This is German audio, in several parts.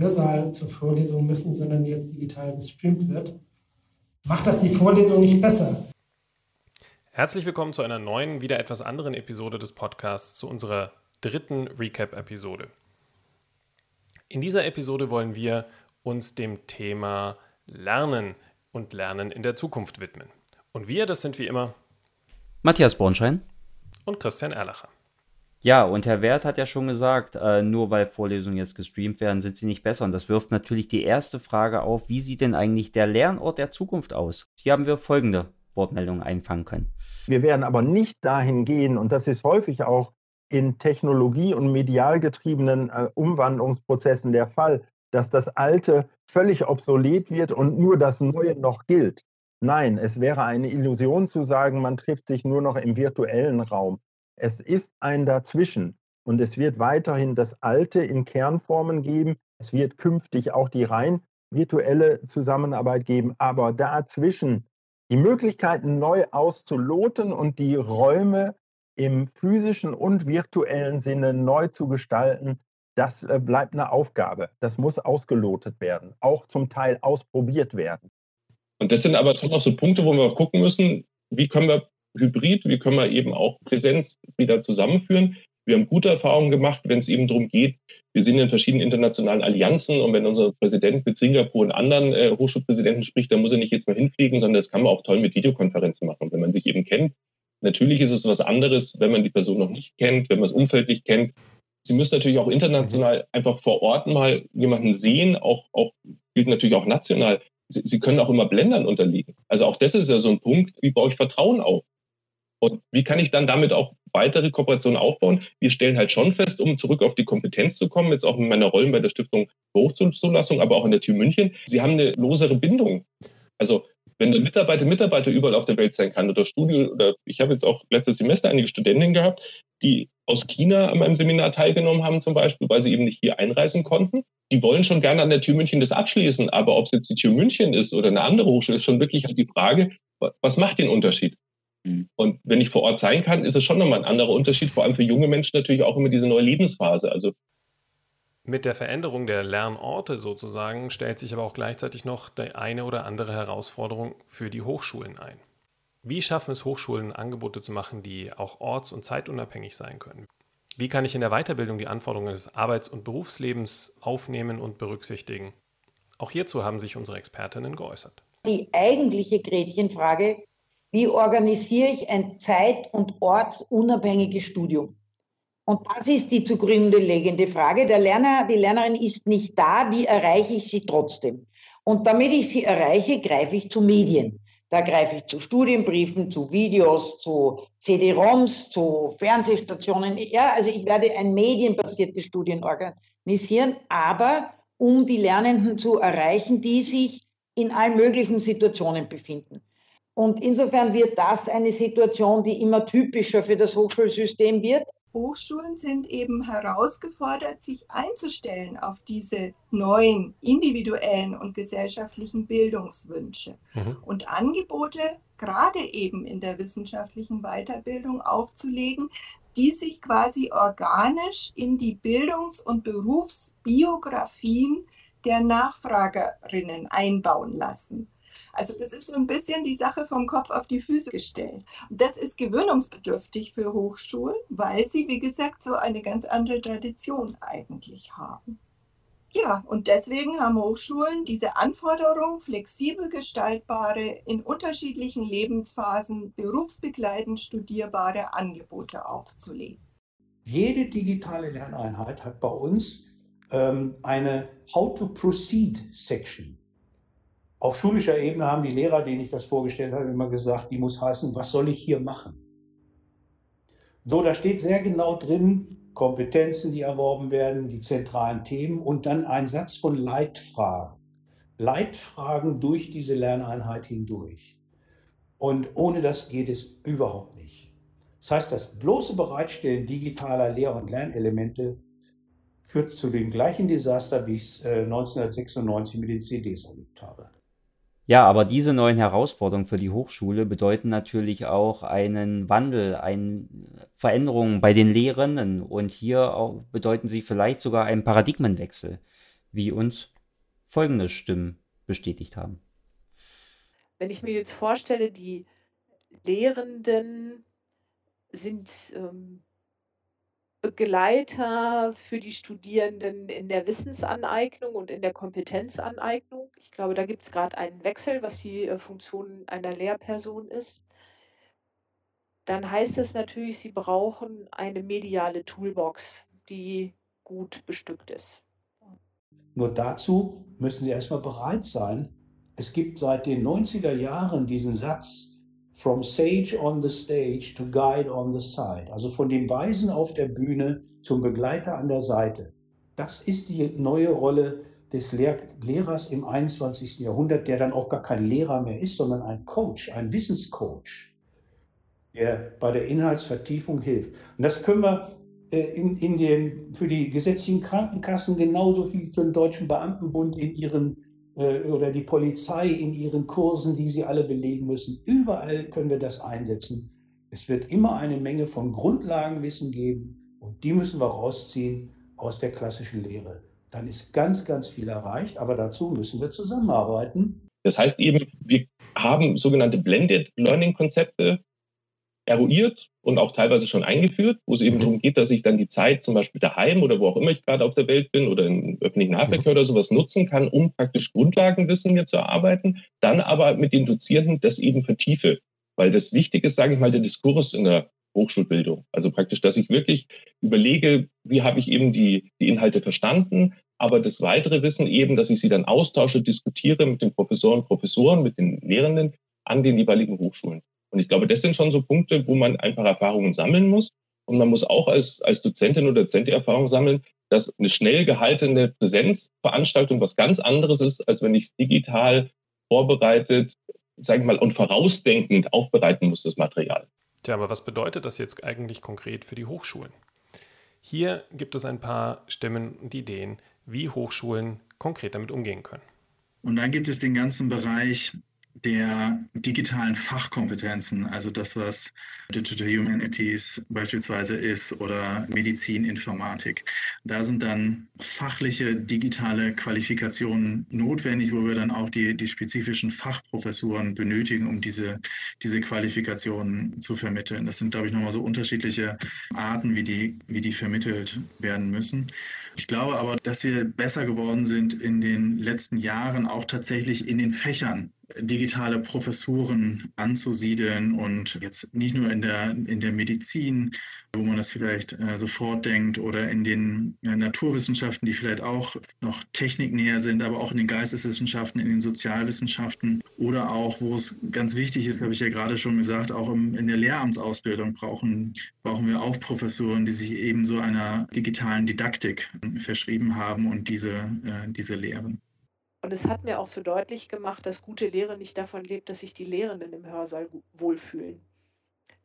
Hörsaal zur Vorlesung müssen, sondern jetzt digital gestreamt wird, macht das die Vorlesung nicht besser. Herzlich willkommen zu einer neuen, wieder etwas anderen Episode des Podcasts, zu unserer dritten Recap-Episode. In dieser Episode wollen wir uns dem Thema Lernen und Lernen in der Zukunft widmen. Und wir, das sind wie immer Matthias Bornschein und Christian Erlacher. Ja, und Herr Wert hat ja schon gesagt, äh, nur weil Vorlesungen jetzt gestreamt werden, sind sie nicht besser. Und das wirft natürlich die erste Frage auf, wie sieht denn eigentlich der Lernort der Zukunft aus? Hier haben wir folgende Wortmeldungen einfangen können. Wir werden aber nicht dahin gehen, und das ist häufig auch in technologie- und medial getriebenen äh, Umwandlungsprozessen der Fall, dass das Alte völlig obsolet wird und nur das Neue noch gilt. Nein, es wäre eine Illusion zu sagen, man trifft sich nur noch im virtuellen Raum. Es ist ein Dazwischen und es wird weiterhin das Alte in Kernformen geben. Es wird künftig auch die rein virtuelle Zusammenarbeit geben, aber dazwischen die Möglichkeiten neu auszuloten und die Räume im physischen und virtuellen Sinne neu zu gestalten, das äh, bleibt eine Aufgabe. Das muss ausgelotet werden, auch zum Teil ausprobiert werden. Und das sind aber schon noch so Punkte, wo wir gucken müssen, wie können wir Hybrid, wie können wir eben auch Präsenz wieder zusammenführen. Wir haben gute Erfahrungen gemacht, wenn es eben darum geht, wir sind in verschiedenen internationalen Allianzen und wenn unser Präsident mit Singapur und anderen äh, Hochschulpräsidenten spricht, dann muss er nicht jetzt mal hinfliegen, sondern das kann man auch toll mit Videokonferenzen machen, wenn man sich eben kennt. Natürlich ist es was anderes, wenn man die Person noch nicht kennt, wenn man das Umfeld nicht kennt. Sie müssen natürlich auch international einfach vor Ort mal jemanden sehen, auch, auch gilt natürlich auch national. Sie, Sie können auch immer Blendern unterliegen. Also auch das ist ja so ein Punkt, wie baue ich Vertrauen auf? Und wie kann ich dann damit auch weitere Kooperationen aufbauen? Wir stellen halt schon fest, um zurück auf die Kompetenz zu kommen, jetzt auch in meiner Rolle bei der Stiftung Hochschulzulassung, aber auch in der TU München, sie haben eine losere Bindung. Also wenn der Mitarbeiter Mitarbeiter überall auf der Welt sein kann oder Studio oder ich habe jetzt auch letztes Semester einige Studentinnen gehabt, die aus China an meinem Seminar teilgenommen haben zum Beispiel, weil sie eben nicht hier einreisen konnten. Die wollen schon gerne an der TU München das abschließen, aber ob es jetzt die TU München ist oder eine andere Hochschule, ist schon wirklich halt die Frage, was macht den Unterschied? Mhm. Und wenn ich vor Ort sein kann, ist es schon nochmal ein anderer Unterschied, vor allem für junge Menschen natürlich auch immer diese neue Lebensphase. Also mit der Veränderung der Lernorte sozusagen stellt sich aber auch gleichzeitig noch die eine oder andere Herausforderung für die Hochschulen ein. Wie schaffen es Hochschulen, Angebote zu machen, die auch orts- und zeitunabhängig sein können? Wie kann ich in der Weiterbildung die Anforderungen des Arbeits- und Berufslebens aufnehmen und berücksichtigen? Auch hierzu haben sich unsere Expertinnen geäußert. Die eigentliche Gretchenfrage wie organisiere ich ein zeit- und ortsunabhängiges Studium? Und das ist die zugrunde liegende Frage. Der Lerner, die Lernerin ist nicht da, wie erreiche ich sie trotzdem? Und damit ich sie erreiche, greife ich zu Medien. Da greife ich zu Studienbriefen, zu Videos, zu CD-ROMs, zu Fernsehstationen. Ja, also ich werde ein medienbasiertes Studien organisieren, aber um die Lernenden zu erreichen, die sich in allen möglichen Situationen befinden. Und insofern wird das eine Situation, die immer typischer für das Hochschulsystem wird. Hochschulen sind eben herausgefordert, sich einzustellen auf diese neuen individuellen und gesellschaftlichen Bildungswünsche mhm. und Angebote gerade eben in der wissenschaftlichen Weiterbildung aufzulegen, die sich quasi organisch in die Bildungs- und Berufsbiografien der Nachfragerinnen einbauen lassen. Also das ist so ein bisschen die Sache vom Kopf auf die Füße gestellt. Und das ist gewöhnungsbedürftig für Hochschulen, weil sie, wie gesagt, so eine ganz andere Tradition eigentlich haben. Ja, und deswegen haben Hochschulen diese Anforderung, flexibel gestaltbare, in unterschiedlichen Lebensphasen berufsbegleitend studierbare Angebote aufzulegen. Jede digitale Lerneinheit hat bei uns ähm, eine How to Proceed Section. Auf schulischer Ebene haben die Lehrer, denen ich das vorgestellt habe, immer gesagt, die muss heißen, was soll ich hier machen? So, da steht sehr genau drin, Kompetenzen, die erworben werden, die zentralen Themen und dann ein Satz von Leitfragen. Leitfragen durch diese Lerneinheit hindurch. Und ohne das geht es überhaupt nicht. Das heißt, das bloße Bereitstellen digitaler Lehr- und Lernelemente führt zu dem gleichen Desaster, wie ich es 1996 mit den CDs erlebt habe. Ja, aber diese neuen Herausforderungen für die Hochschule bedeuten natürlich auch einen Wandel, eine Veränderung bei den Lehrenden und hier auch bedeuten sie vielleicht sogar einen Paradigmenwechsel, wie uns folgende Stimmen bestätigt haben. Wenn ich mir jetzt vorstelle, die Lehrenden sind ähm, Begleiter für die Studierenden in der Wissensaneignung und in der Kompetenzaneignung. Ich glaube, da gibt es gerade einen Wechsel, was die äh, Funktion einer Lehrperson ist. Dann heißt es natürlich, sie brauchen eine mediale Toolbox, die gut bestückt ist. Nur dazu müssen sie erstmal bereit sein. Es gibt seit den 90er Jahren diesen Satz, From sage on the stage to guide on the side. Also von dem Weisen auf der Bühne zum Begleiter an der Seite. Das ist die neue Rolle des Lehr Lehrers im 21. Jahrhundert, der dann auch gar kein Lehrer mehr ist, sondern ein Coach, ein Wissenscoach, der bei der Inhaltsvertiefung hilft. Und das können wir äh, in, in den, für die gesetzlichen Krankenkassen genauso wie für den Deutschen Beamtenbund in ihren äh, oder die Polizei in ihren Kursen, die sie alle belegen müssen. Überall können wir das einsetzen. Es wird immer eine Menge von Grundlagenwissen geben und die müssen wir rausziehen aus der klassischen Lehre. Dann ist ganz, ganz viel erreicht, aber dazu müssen wir zusammenarbeiten. Das heißt eben, wir haben sogenannte Blended Learning Konzepte eruiert und auch teilweise schon eingeführt, wo es eben mhm. darum geht, dass ich dann die Zeit zum Beispiel daheim oder wo auch immer ich gerade auf der Welt bin oder im öffentlichen Nahverkehr mhm. oder sowas nutzen kann, um praktisch Grundlagenwissen mir zu erarbeiten, dann aber mit den Dozierenden das eben vertiefe. Weil das Wichtige ist, sage ich mal, der Diskurs in der Hochschulbildung. Also praktisch, dass ich wirklich überlege, wie habe ich eben die, die Inhalte verstanden, aber das weitere Wissen eben, dass ich sie dann austausche, diskutiere mit den Professoren, Professoren, mit den Lehrenden an den jeweiligen Hochschulen. Und ich glaube, das sind schon so Punkte, wo man einfach Erfahrungen sammeln muss. Und man muss auch als, als Dozentin oder Dozent die Erfahrung sammeln, dass eine schnell gehaltene Präsenzveranstaltung was ganz anderes ist, als wenn ich es digital vorbereitet, sage ich mal, und vorausdenkend aufbereiten muss, das Material. Tja, aber was bedeutet das jetzt eigentlich konkret für die Hochschulen? Hier gibt es ein paar Stimmen und Ideen, wie Hochschulen konkret damit umgehen können. Und dann gibt es den ganzen Bereich der digitalen Fachkompetenzen, also das, was Digital Humanities beispielsweise ist oder Medizin, Informatik. Da sind dann fachliche digitale Qualifikationen notwendig, wo wir dann auch die, die spezifischen Fachprofessuren benötigen, um diese, diese Qualifikationen zu vermitteln. Das sind, glaube ich, nochmal so unterschiedliche Arten, wie die, wie die vermittelt werden müssen. Ich glaube aber, dass wir besser geworden sind in den letzten Jahren, auch tatsächlich in den Fächern digitale Professuren anzusiedeln und jetzt nicht nur in der, in der Medizin, wo man das vielleicht äh, sofort denkt, oder in den äh, Naturwissenschaften, die vielleicht auch noch techniknäher sind, aber auch in den Geisteswissenschaften, in den Sozialwissenschaften oder auch, wo es ganz wichtig ist, habe ich ja gerade schon gesagt, auch im, in der Lehramtsausbildung brauchen, brauchen wir auch Professoren, die sich eben so einer digitalen Didaktik verschrieben haben und diese, äh, diese lehren. Und es hat mir auch so deutlich gemacht, dass gute Lehre nicht davon lebt, dass sich die Lehrenden im Hörsaal wohlfühlen.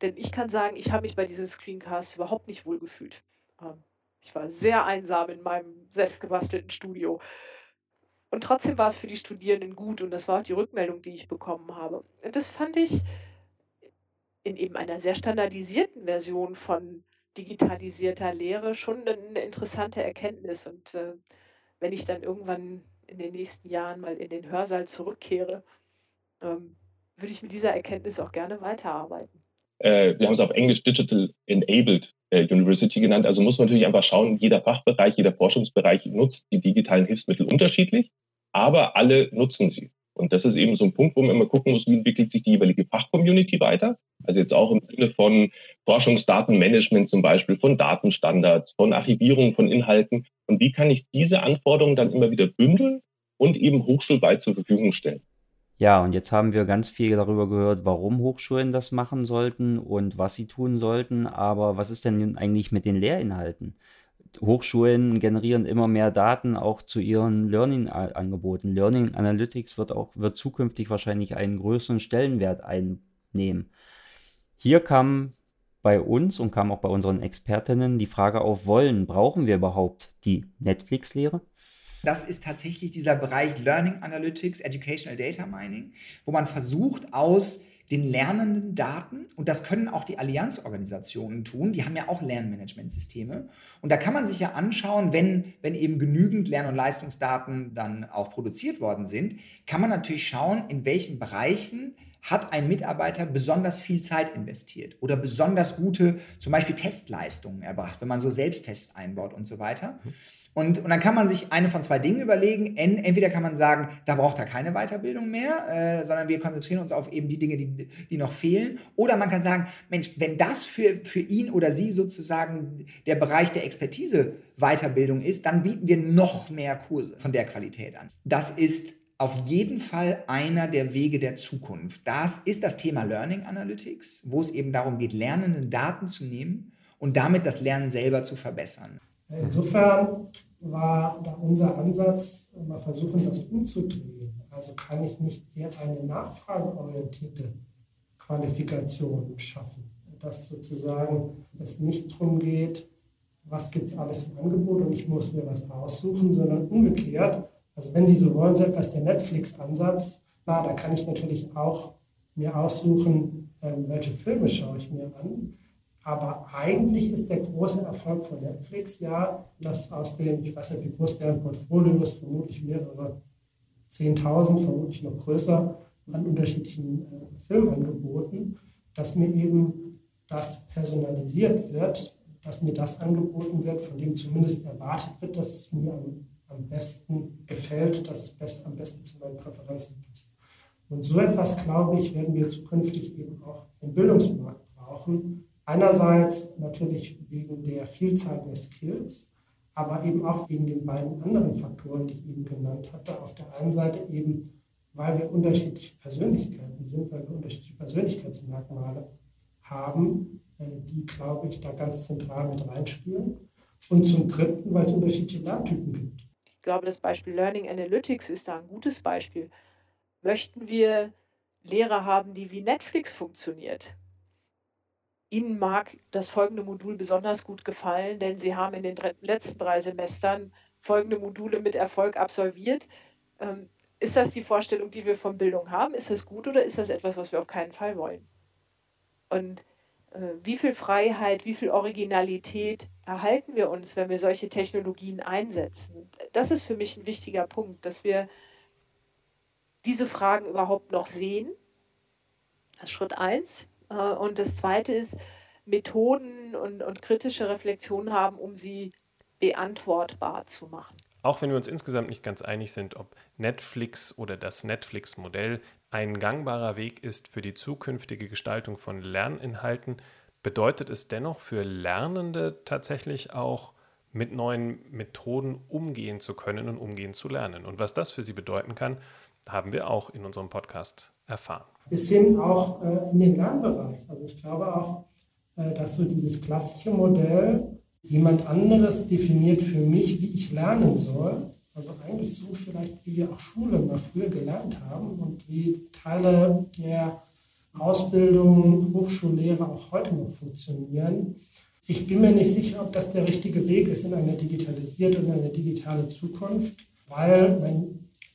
Denn ich kann sagen, ich habe mich bei diesem Screencast überhaupt nicht wohlgefühlt. Ähm, ich war sehr einsam in meinem selbstgebastelten Studio. Und trotzdem war es für die Studierenden gut und das war auch die Rückmeldung, die ich bekommen habe. Und das fand ich in eben einer sehr standardisierten Version von digitalisierter Lehre schon eine interessante Erkenntnis. Und äh, wenn ich dann irgendwann in den nächsten Jahren mal in den Hörsaal zurückkehre, ähm, würde ich mit dieser Erkenntnis auch gerne weiterarbeiten. Äh, wir haben es auf Englisch Digital Enabled äh, University genannt. Also muss man natürlich einfach schauen, jeder Fachbereich, jeder Forschungsbereich nutzt die digitalen Hilfsmittel unterschiedlich, aber alle nutzen sie. Und das ist eben so ein Punkt, wo man immer gucken muss, wie entwickelt sich die jeweilige Fachcommunity weiter. Also jetzt auch im Sinne von Forschungsdatenmanagement zum Beispiel, von Datenstandards, von Archivierung von Inhalten. Und wie kann ich diese Anforderungen dann immer wieder bündeln und eben hochschulweit zur Verfügung stellen? Ja, und jetzt haben wir ganz viel darüber gehört, warum Hochschulen das machen sollten und was sie tun sollten. Aber was ist denn eigentlich mit den Lehrinhalten? Hochschulen generieren immer mehr Daten auch zu ihren Learning-Angeboten. Learning Analytics wird auch wird zukünftig wahrscheinlich einen größeren Stellenwert einnehmen. Hier kam bei uns und kam auch bei unseren Expertinnen die Frage auf, wollen, brauchen wir überhaupt die Netflix-Lehre? Das ist tatsächlich dieser Bereich Learning Analytics, Educational Data Mining, wo man versucht, aus den lernenden Daten, und das können auch die Allianzorganisationen tun, die haben ja auch Lernmanagementsysteme. Und da kann man sich ja anschauen, wenn, wenn eben genügend Lern- und Leistungsdaten dann auch produziert worden sind, kann man natürlich schauen, in welchen Bereichen hat ein Mitarbeiter besonders viel Zeit investiert oder besonders gute, zum Beispiel Testleistungen erbracht, wenn man so Selbsttests einbaut und so weiter. Mhm. Und, und dann kann man sich eine von zwei Dingen überlegen. Entweder kann man sagen, da braucht er keine Weiterbildung mehr, äh, sondern wir konzentrieren uns auf eben die Dinge, die, die noch fehlen. Oder man kann sagen, Mensch, wenn das für, für ihn oder sie sozusagen der Bereich der Expertise Weiterbildung ist, dann bieten wir noch mehr Kurse von der Qualität an. Das ist auf jeden Fall einer der Wege der Zukunft. Das ist das Thema Learning Analytics, wo es eben darum geht, lernende Daten zu nehmen und damit das Lernen selber zu verbessern. Insofern war da unser Ansatz, mal versuchen, das umzudrehen. Also kann ich nicht eher eine nachfrageorientierte Qualifikation schaffen, dass sozusagen es nicht darum geht, was gibt es alles im Angebot und ich muss mir was aussuchen, sondern umgekehrt. Also wenn Sie so wollen, so etwas der Netflix-Ansatz, da kann ich natürlich auch mir aussuchen, ähm, welche Filme schaue ich mir an. Aber eigentlich ist der große Erfolg von Netflix ja, dass aus dem, ich weiß nicht, wie groß deren Portfolio ist, vermutlich mehrere 10.000, vermutlich noch größer, an unterschiedlichen äh, Filmangeboten, dass mir eben das personalisiert wird, dass mir das angeboten wird, von dem zumindest erwartet wird, dass es mir am, am besten gefällt, dass es best, am besten zu meinen Präferenzen passt. Und so etwas, glaube ich, werden wir zukünftig eben auch im Bildungsmarkt brauchen, Einerseits natürlich wegen der Vielzahl der Skills, aber eben auch wegen den beiden anderen Faktoren, die ich eben genannt hatte. Auf der einen Seite eben, weil wir unterschiedliche Persönlichkeiten sind, weil wir unterschiedliche Persönlichkeitsmerkmale haben, äh, die, glaube ich, da ganz zentral mit reinspielen. Und zum Dritten, weil es unterschiedliche Lerntypen gibt. Ich glaube, das Beispiel Learning Analytics ist da ein gutes Beispiel. Möchten wir Lehrer haben, die wie Netflix funktioniert? Ihnen mag das folgende Modul besonders gut gefallen, denn Sie haben in den letzten drei Semestern folgende Module mit Erfolg absolviert. Ähm, ist das die Vorstellung, die wir von Bildung haben? Ist das gut oder ist das etwas, was wir auf keinen Fall wollen? Und wie viel Freiheit, wie viel Originalität erhalten wir uns, wenn wir solche Technologien einsetzen? Das ist für mich ein wichtiger Punkt, dass wir diese Fragen überhaupt noch sehen. Das ist Schritt eins. Äh, und das Zweite ist, Methoden und, und kritische Reflexion haben, um sie beantwortbar zu machen. Auch wenn wir uns insgesamt nicht ganz einig sind, ob Netflix oder das Netflix-Modell ein gangbarer Weg ist für die zukünftige Gestaltung von Lerninhalten, bedeutet es dennoch für Lernende tatsächlich auch mit neuen Methoden umgehen zu können und umgehen zu lernen. Und was das für sie bedeuten kann, haben wir auch in unserem Podcast erfahren. Bis hin auch äh, in den Lernbereich. Also ich glaube auch, äh, dass so dieses klassische Modell, jemand anderes definiert für mich, wie ich lernen soll. Also eigentlich so vielleicht, wie wir auch Schule mal früher gelernt haben und wie Teile der Ausbildung, Hochschullehre auch heute noch funktionieren. Ich bin mir nicht sicher, ob das der richtige Weg ist in eine digitalisierte und eine digitale Zukunft, weil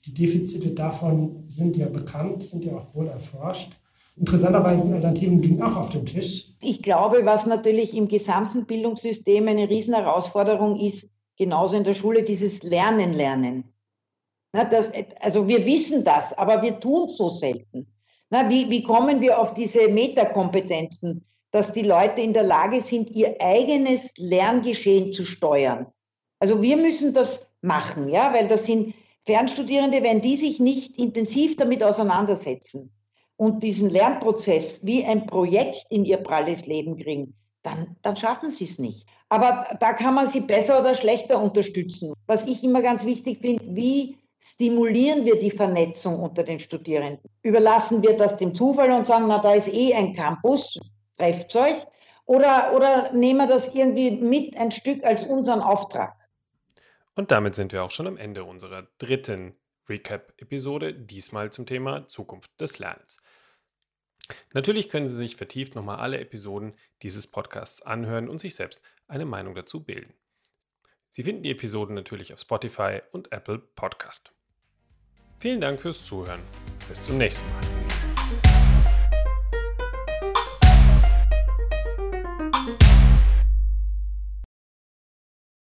die Defizite davon sind ja bekannt, sind ja auch wohl erforscht. Interessanterweise die Alternativen liegen auch auf dem Tisch. Ich glaube, was natürlich im gesamten Bildungssystem eine Riesenherausforderung ist, genauso in der Schule, dieses Lernen, Lernen. Na, das, also wir wissen das, aber wir tun es so selten. Na, wie, wie kommen wir auf diese Metakompetenzen, dass die Leute in der Lage sind, ihr eigenes Lerngeschehen zu steuern? Also wir müssen das machen, ja, weil das sind Fernstudierende, wenn die sich nicht intensiv damit auseinandersetzen und diesen Lernprozess wie ein Projekt in ihr pralles Leben kriegen, dann, dann schaffen sie es nicht. Aber da kann man sie besser oder schlechter unterstützen. Was ich immer ganz wichtig finde, wie stimulieren wir die Vernetzung unter den Studierenden? Überlassen wir das dem Zufall und sagen, na, da ist eh ein Campus, trefft euch? Oder, oder nehmen wir das irgendwie mit ein Stück als unseren Auftrag? Und damit sind wir auch schon am Ende unserer dritten Recap-Episode, diesmal zum Thema Zukunft des Lernens. Natürlich können Sie sich vertieft nochmal alle Episoden dieses Podcasts anhören und sich selbst eine Meinung dazu bilden. Sie finden die Episoden natürlich auf Spotify und Apple Podcast. Vielen Dank fürs Zuhören. Bis zum nächsten Mal.